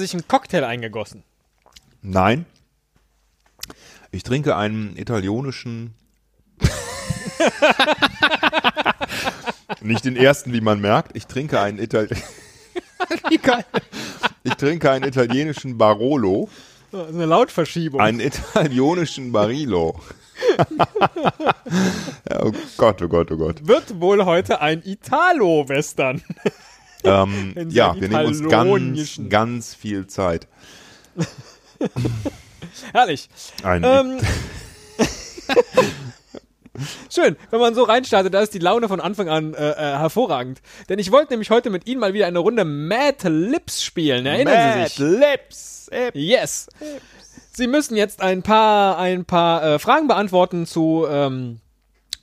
Sich einen Cocktail eingegossen? Nein. Ich trinke einen italienischen. Nicht den ersten, wie man merkt. Ich trinke einen Ital Ich trinke einen italienischen Barolo. Eine Lautverschiebung. Einen italienischen Barilo. oh Gott, oh Gott, oh Gott. Wird wohl heute ein Italo-Western. Ähm, ja, wir nehmen uns ganz, ganz viel Zeit. Herrlich. Ein, Ähm, Schön, wenn man so reinstartet, da ist die Laune von Anfang an äh, äh, hervorragend. Denn ich wollte nämlich heute mit Ihnen mal wieder eine Runde Mad Lips spielen. Erinnern Sie sich? Lips. Yes. Sie müssen jetzt ein paar, ein paar äh, Fragen beantworten zu, ähm,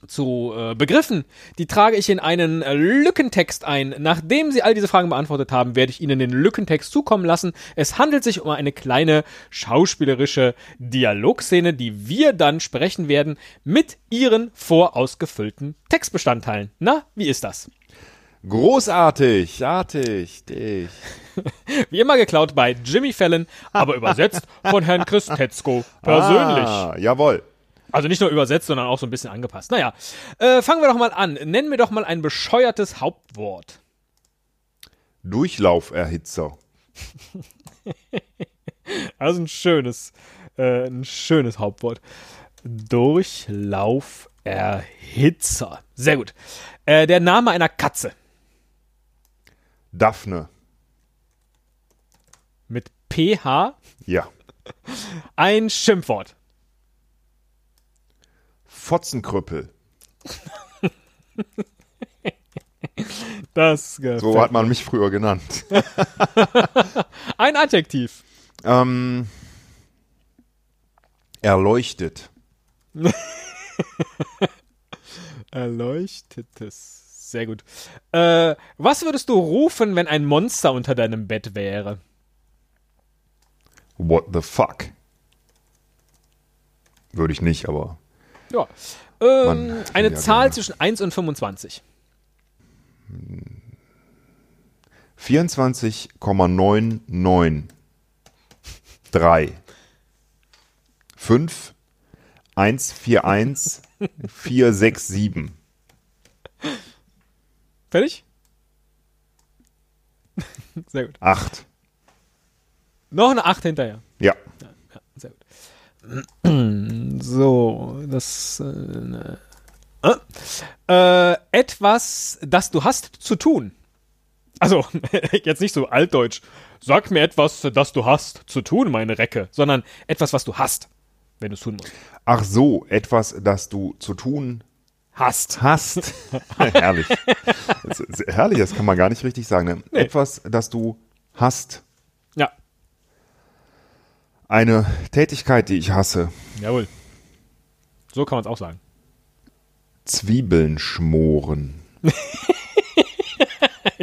zu äh, Begriffen. Die trage ich in einen äh, Lückentext ein. Nachdem Sie all diese Fragen beantwortet haben, werde ich Ihnen den Lückentext zukommen lassen. Es handelt sich um eine kleine schauspielerische Dialogszene, die wir dann sprechen werden mit Ihren vorausgefüllten Textbestandteilen. Na, wie ist das? Großartig, artig, dich. Wie immer geklaut bei Jimmy Fallon, aber übersetzt von Herrn Chris Tetzko persönlich. Ah, jawohl. Also nicht nur übersetzt, sondern auch so ein bisschen angepasst. Naja, äh, fangen wir doch mal an. Nennen wir doch mal ein bescheuertes Hauptwort. Durchlauferhitzer. Also ein schönes, äh, ein schönes Hauptwort. Durchlauferhitzer. Sehr gut. Äh, der Name einer Katze Daphne. mit PH. Ja. Ein Schimpfwort. Fotzenkrüppel. Das So hat man mich früher genannt. Ein Adjektiv. ähm, erleuchtet. Erleuchtetes. Sehr gut. Äh, was würdest du rufen, wenn ein Monster unter deinem Bett wäre? What the fuck? Würde ich nicht, aber Ja. Ähm, Mann, eine ja, Zahl gerne. zwischen 1 und 25. 24,99 3 5 141 467 Fertig? Sehr gut. 8. Noch eine 8 hinterher. Ja. Ja, sehr gut. So, das. Äh, ne. äh, etwas, das du hast zu tun. Also, jetzt nicht so altdeutsch. Sag mir etwas, das du hast zu tun, meine Recke, sondern etwas, was du hast, wenn du es tun musst. Ach so, etwas, das du zu tun Hast. hast. herrlich. Das herrlich, das kann man gar nicht richtig sagen. Ne? Etwas, das du hast. Eine Tätigkeit, die ich hasse. jawohl. So kann man es auch sagen. Zwiebeln schmoren.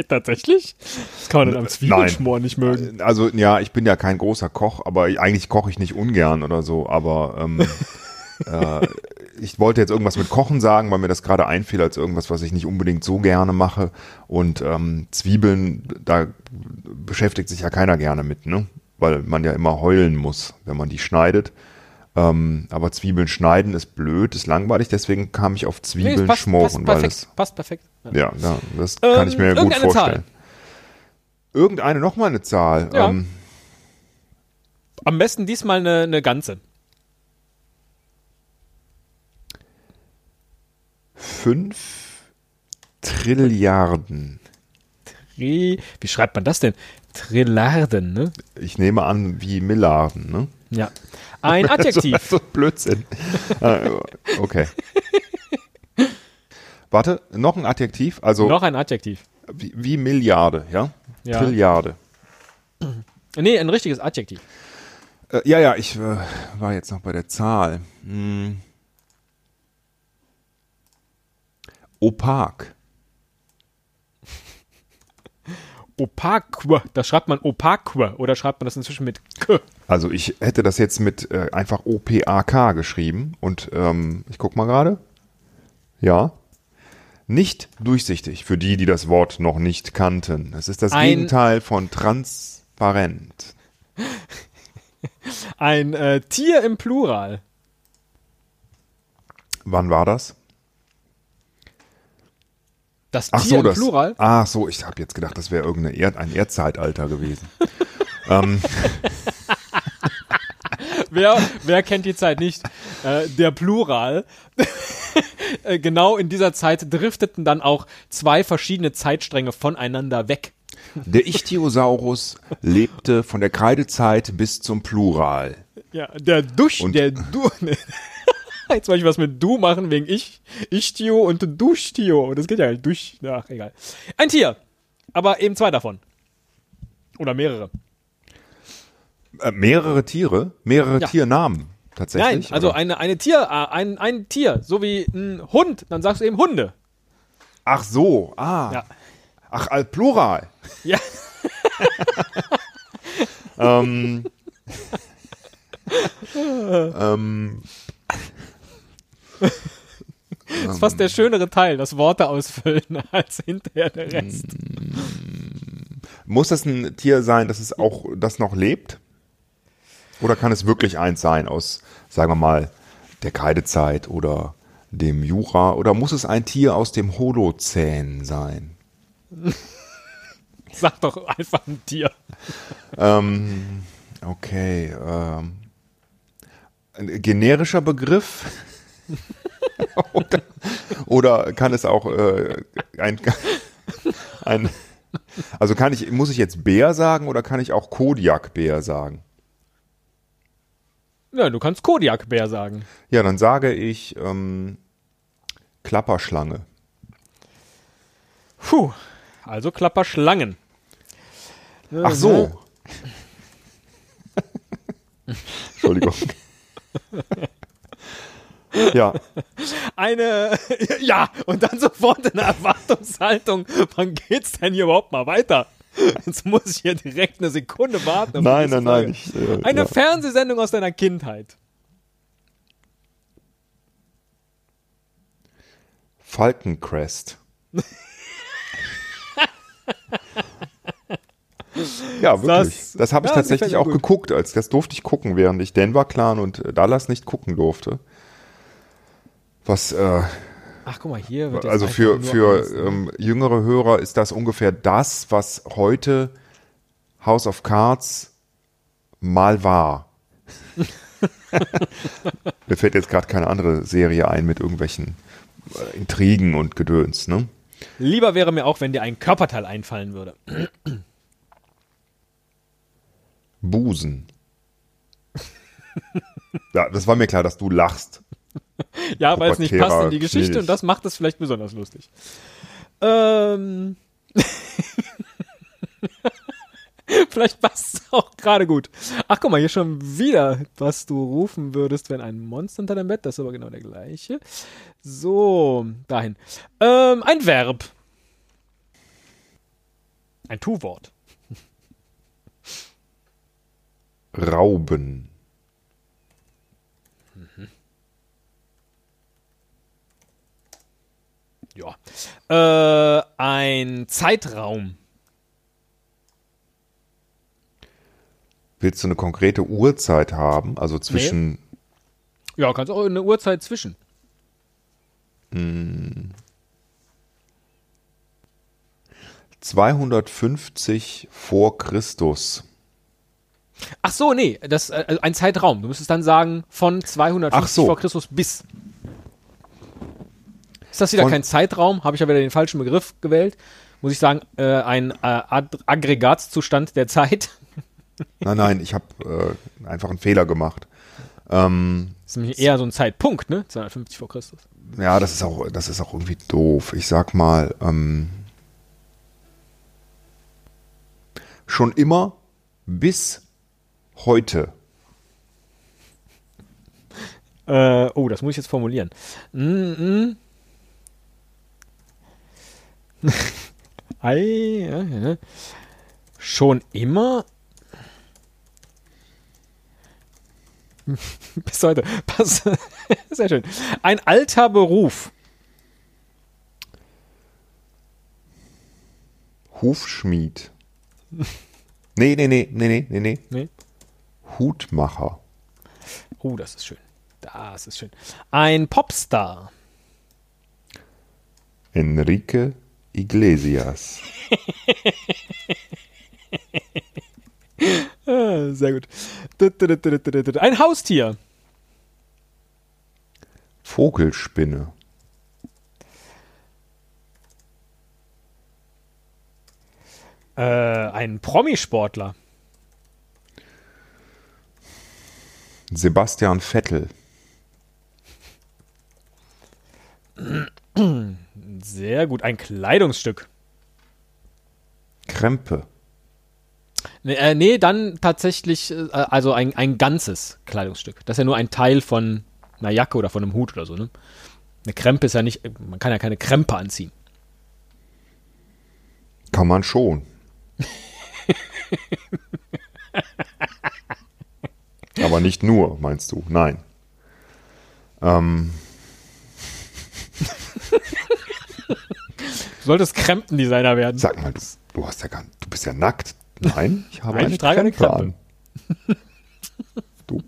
Tatsächlich? Das kann man dann am Zwiebelschmor nicht mögen. Also ja, ich bin ja kein großer Koch, aber eigentlich koche ich nicht ungern oder so, aber ähm, äh, ich wollte jetzt irgendwas mit Kochen sagen, weil mir das gerade einfiel als irgendwas, was ich nicht unbedingt so gerne mache. Und ähm, Zwiebeln, da beschäftigt sich ja keiner gerne mit, ne? Weil man ja immer heulen muss, wenn man die schneidet. Ähm, aber Zwiebeln schneiden ist blöd, ist langweilig, deswegen kam ich auf Nee, Zwiebeln es passt, schmoren, passt perfekt. das passt perfekt. Ja. ja, das kann ich mir Ähm, gut irgendeine Zahl. vorstellen. Irgendeine noch mal eine Zahl. Ja. Ähm, Am besten diesmal eine, eine ganze. fünf Trilliarden. Tri Wie schreibt man das denn? Trillarden, ne? Ich nehme an, wie Milliarden, ne? Ja. Ein Adjektiv. So, so Blödsinn. Ah, okay. Warte, noch ein Adjektiv, also Noch ein Adjektiv. wie, wie Milliarde, ja? Ja. Trilliarde. Nee, ein richtiges Adjektiv. Äh, ja, ja, ich äh, war jetzt noch bei der Zahl. Hm. Opak. Opaque. Das schreibt man opaque oder schreibt man das inzwischen mit K? Also ich hätte das jetzt mit äh, einfach O-P-A-K geschrieben und ähm, ich guck mal gerade. Ja. Nicht durchsichtig, für die, die das Wort noch nicht kannten. Es ist das Ein- Gegenteil von trans. Transparent. Ein äh, Tier im Plural. Wann war das? Das Ach Tier so, im das. Plural? Ach so, ich habe jetzt gedacht, das wäre irgendein Erd, ein Erdzeitalter gewesen. ähm, Wer, wer kennt die Zeit nicht? Äh, der Plural. Äh, genau in dieser Zeit drifteten dann auch zwei verschiedene Zeitstränge voneinander weg. der Ichthyosaurus lebte von der Kreidezeit bis zum Plural. Ja, der Dusch, Und- der Du. Jetzt wollte ich was mit Du machen wegen ich, Ichtio und Duschtio. Das geht ja nicht. Dusch. Ach, egal. Ein Tier. Aber eben zwei davon. Oder mehrere. Äh, mehrere Tiere, mehrere Ja. Tiernamen Nein, tatsächlich. also oder? eine, eine Tier, äh, ein, ein Tier, so wie ein Hund, dann sagst du eben Hunde. Ach so, ah. Ja. Ach, al Plural. Ja. ähm, ähm, Das ist fast der schönere Teil, das Worte ausfüllen, als hinterher der Rest. muss das ein Tier sein, das es auch, das noch lebt? Oder kann es wirklich eins sein aus, sagen wir mal, der Kreidezeit oder dem Jura? Oder muss es ein Tier aus dem Holozän sein? Sag doch einfach ein Tier. Ähm, okay. Ähm, ein generischer Begriff? oder, oder kann es auch äh, ein, ein. Also kann ich, muss ich jetzt Bär sagen oder kann ich auch Kodiak-Bär sagen? Ja, du kannst Kodiakbär sagen. Ja, dann sage ich ähm, Klapperschlange. Puh, also Klapperschlangen. Ach so. Entschuldigung. ja, Eine, ja, und dann sofort in der Erwartungshaltung, wann geht's denn hier überhaupt mal weiter? Jetzt muss ich hier direkt eine Sekunde warten. nein, nein, nein. Frage. Ich, äh, Eine ja. Fernsehsendung aus deiner Kindheit. Falkencrest. ja, wirklich. Das- Das, habe ich ja, tatsächlich auch gut. geguckt. Als das durfte ich gucken, während ich Denver Clan und äh, Dallas nicht gucken durfte. Was, äh, Ach, guck mal, hier wird also für, für alles, ähm, jüngere Hörer ist das ungefähr das, was heute House of Cards mal war. Mir fällt jetzt gerade keine andere Serie ein mit irgendwelchen äh, Intrigen und Gedöns, ne? Lieber wäre mir auch, wenn dir ein Körperteil einfallen würde. Busen. ja, das war mir klar, dass du lachst. Ja, weil es nicht passt in die Geschichte Knilch. und das macht es vielleicht besonders lustig. Ähm. vielleicht passt es auch gerade gut. Ach, guck mal, hier schon wieder, was du rufen würdest, wenn ein Monster unter deinem Bett, das ist aber genau der gleiche. So, dahin. Ähm, ein Verb. Ein Tu-Wort. Rauben. Ja. Äh, ein Zeitraum. Willst du eine konkrete Uhrzeit haben? Also zwischen Ja, kannst auch eine Uhrzeit zwischen. mh, 250 vor Christus. Ach so, nee, das also ein Zeitraum. Du müsstest dann sagen von 250 Ach so. vor Christus bis. Ist das wieder Von- kein Zeitraum? Habe ich ja wieder den falschen Begriff gewählt. Muss ich sagen, äh, ein äh, Aggregatzustand der Zeit. Nein, nein, ich habe äh, einfach einen Fehler gemacht. Ähm, Das ist nämlich eher so ein Zeitpunkt, ne? 250 vor Christus. ja, das ist auch, das ist auch irgendwie doof. Ich sag mal, ähm, schon immer bis heute. Äh, oh, das muss ich jetzt formulieren. Mm, mm. Ei, ja, ja. Schon immer. Bis heute. Pass. Sehr schön. Ein alter Beruf. Hufschmied. Nee, nee, nee, nee, nee, nee, nee. Nee. Hutmacher. Oh, das ist schön. Das ist schön. Ein Popstar. Enrique Iglesias. Sehr gut. Ein Haustier. Vogelspinne. Äh, ein Promisportler. Sebastian Vettel. Sehr gut. Ein Kleidungsstück. Krempe. Nee, äh, nee dann tatsächlich, äh, also ein, ein ganzes Kleidungsstück. Das ist ja nur ein Teil von einer Jacke oder von einem Hut oder so, ne? Eine Krempe ist ja nicht, man kann ja keine Krempe anziehen. Kann man schon. Aber nicht nur, meinst du? Nein. Ähm, Du solltest Krempendesigner werden. sag mal, du, du hast ja gar, du bist ja nackt. Nein, ich habe Nein, eine ich trage eine Krempe an. Du,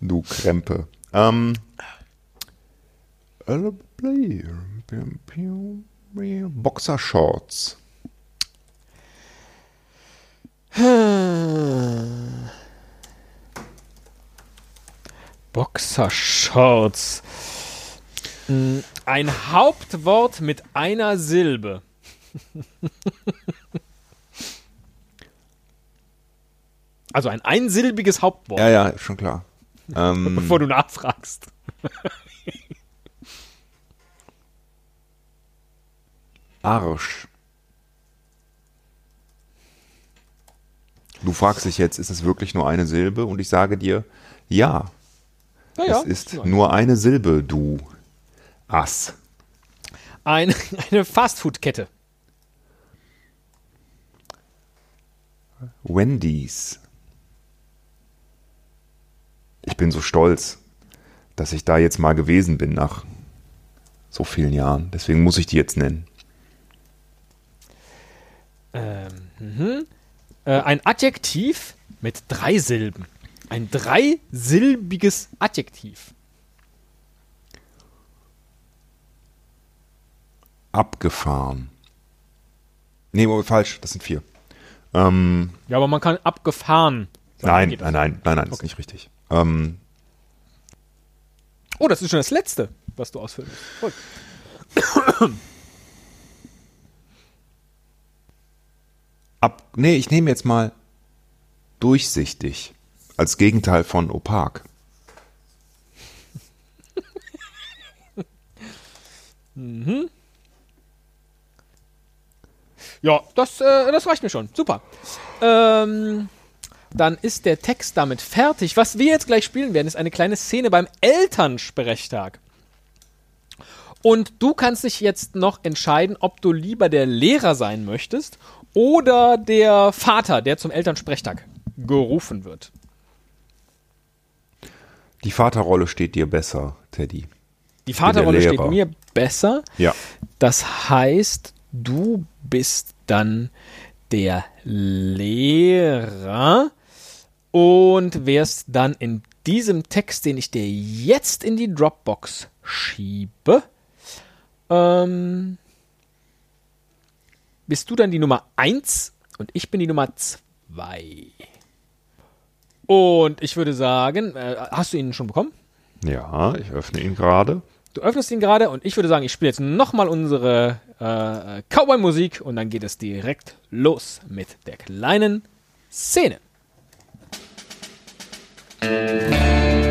du Krempe. Ähm, Boxershorts. Boxershorts. Mm, Ein Hauptwort mit einer Silbe. Also ein einsilbiges Hauptwort, Ja, ja, schon klar. Ähm, bevor du nachfragst. Arsch. Du fragst dich jetzt, ist es wirklich nur eine Silbe? Und ich sage dir, ja, Naja, es ist nur eine Silbe, du Ass. ein, eine Fastfood-Kette. Wendy's. Ich bin so stolz, dass ich da jetzt mal gewesen bin nach so vielen Jahren. Deswegen muss ich die jetzt nennen. Ähm, mhm. äh, ein Adjektiv mit drei Silben. Ein dreisilbiges Adjektiv. Abgefahren. Nee, falsch, das sind vier. Ähm, Ja, aber man kann abgefahren. nein, nein, nein, nein, nein, ist nicht richtig. Ähm, Oh, das ist schon das letzte, was du ausfüllen musst. Ab, nee, ich nehme jetzt mal durchsichtig als Gegenteil von opak. Ja, das, äh, das reicht mir schon. Super. Ähm, dann ist der Text damit fertig. Was wir jetzt gleich spielen werden, ist eine kleine Szene beim Elternsprechtag. Und du kannst dich jetzt noch entscheiden, ob du lieber der Lehrer sein möchtest oder der Vater, der zum Elternsprechtag gerufen wird. Die Vaterrolle steht dir besser, Teddy. Die Vaterrolle steht mir besser. Ja. Das heißt, du bist dann der Lehrer und wärst dann in diesem Text, den ich dir jetzt in die Dropbox schiebe, ähm, bist du dann die Nummer 1 und ich bin die Nummer 2. Und ich würde sagen, äh, hast du ihn schon bekommen? Ja, ich öffne ihn gerade. Du öffnest ihn gerade und ich würde sagen, ich spiele jetzt nochmal unsere äh, Cowboy-Musik und dann geht es direkt los mit der kleinen Szene. Aha.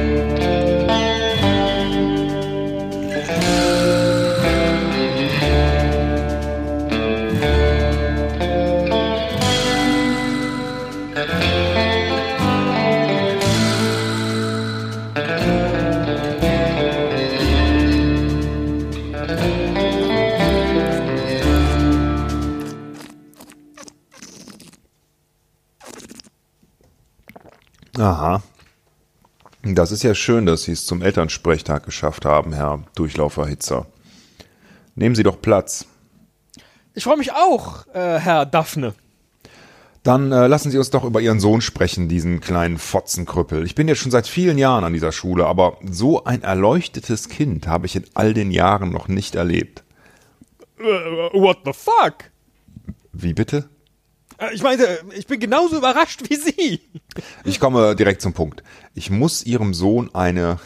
Das ist ja schön, dass Sie es zum Elternsprechtag geschafft haben, Herr Durchlauferhitzer. Nehmen Sie doch Platz. Ich freue mich auch, äh, Herr Daphne. Dann äh, lassen Sie uns doch über Ihren Sohn sprechen, diesen kleinen Fotzenkrüppel. Ich bin jetzt schon seit vielen Jahren an dieser Schule, aber so ein erleuchtetes Kind habe ich in all den Jahren noch nicht erlebt. Äh, what the fuck? Wie bitte? Äh, Ich meine, ich bin genauso überrascht wie Sie. Ich komme direkt zum Punkt. Ich muss Ihrem Sohn eine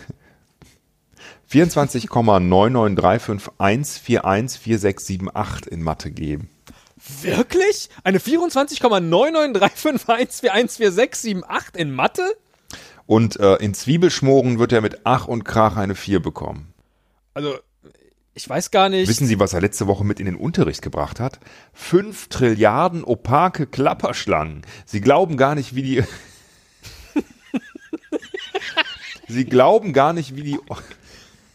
24,99351414678 in Mathe geben. Wirklich? Eine 24,99351414678 in Mathe? Und äh, in Zwiebelschmoren wird er mit Ach und Krach eine 4 bekommen. Also, ich weiß gar nicht. Wissen Sie, was er letzte Woche mit in den Unterricht gebracht hat? Fünf Trilliarden opake Klapperschlangen. Sie glauben gar nicht, wie die. Sie glauben gar nicht, wie die.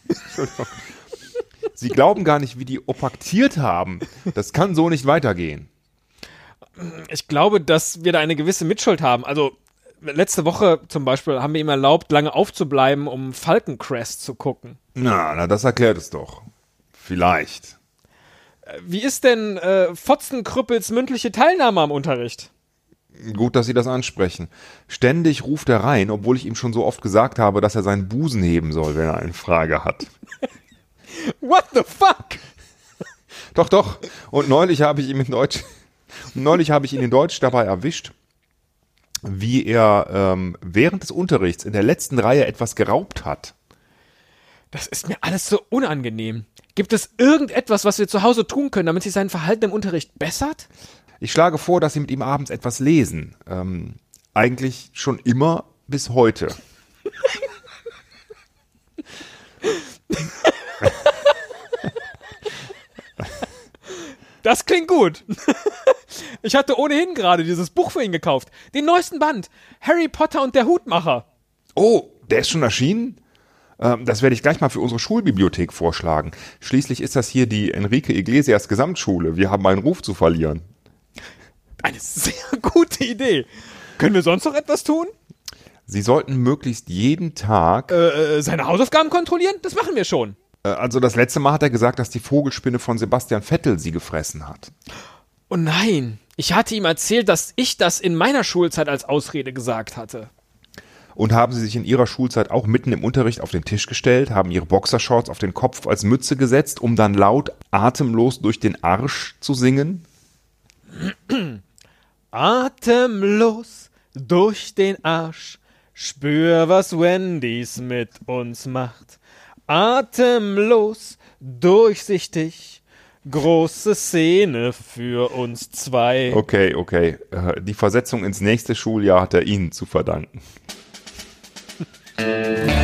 Sie glauben gar nicht, wie die opaktiert haben. Das kann so nicht weitergehen. ich glaube, dass wir da eine gewisse Mitschuld haben. Also, letzte Woche zum Beispiel haben wir ihm erlaubt, lange aufzubleiben, um Falcon Crest zu gucken. Na, na, das erklärt es doch. Vielleicht. Wie ist denn äh, Fotzenkrüppels mündliche Teilnahme am Unterricht? Gut, dass Sie das ansprechen. Ständig ruft er rein, obwohl ich ihm schon so oft gesagt habe, dass er seinen Busen heben soll, wenn er eine Frage hat. What the fuck? Doch, doch. Und neulich habe ich ihn in Deutsch, neulich habe ich ihn in Deutsch dabei erwischt, wie er ähm, während des Unterrichts in der letzten Reihe etwas geraubt hat. Das ist mir alles so unangenehm. Gibt es irgendetwas, was wir zu Hause tun können, damit sich sein Verhalten im Unterricht bessert? Ich schlage vor, dass Sie mit ihm abends etwas lesen. Ähm, eigentlich schon immer bis heute. Das klingt gut. Ich hatte ohnehin gerade dieses Buch für ihn gekauft. Den neuesten Band. Harry Potter und der Hutmacher. Oh, der ist schon erschienen? Ähm, das werde ich gleich mal für unsere Schulbibliothek vorschlagen. Schließlich ist das hier die Enrique Iglesias Gesamtschule. Wir haben einen Ruf zu verlieren. Eine sehr gute Idee. Können wir sonst noch etwas tun? Sie sollten möglichst jeden Tag. Äh, äh, seine Hausaufgaben kontrollieren? Das machen wir schon. Äh, also das letzte Mal hat er gesagt, dass die Vogelspinne von Sebastian Vettel sie gefressen hat. Oh nein. Ich hatte ihm erzählt, dass ich das in meiner Schulzeit als Ausrede gesagt hatte. Und haben sie sich in ihrer Schulzeit auch mitten im Unterricht auf den Tisch gestellt, haben ihre Boxershorts auf den Kopf als Mütze gesetzt, um dann laut atemlos durch den Arsch zu singen? Atemlos durch den Arsch. Spür, was Wendy's mit uns macht. Atemlos, durchsichtig. Große Szene für uns zwei. Okay, okay. Äh, Die Versetzung ins nächste Schuljahr hat er Ihnen zu verdanken. Música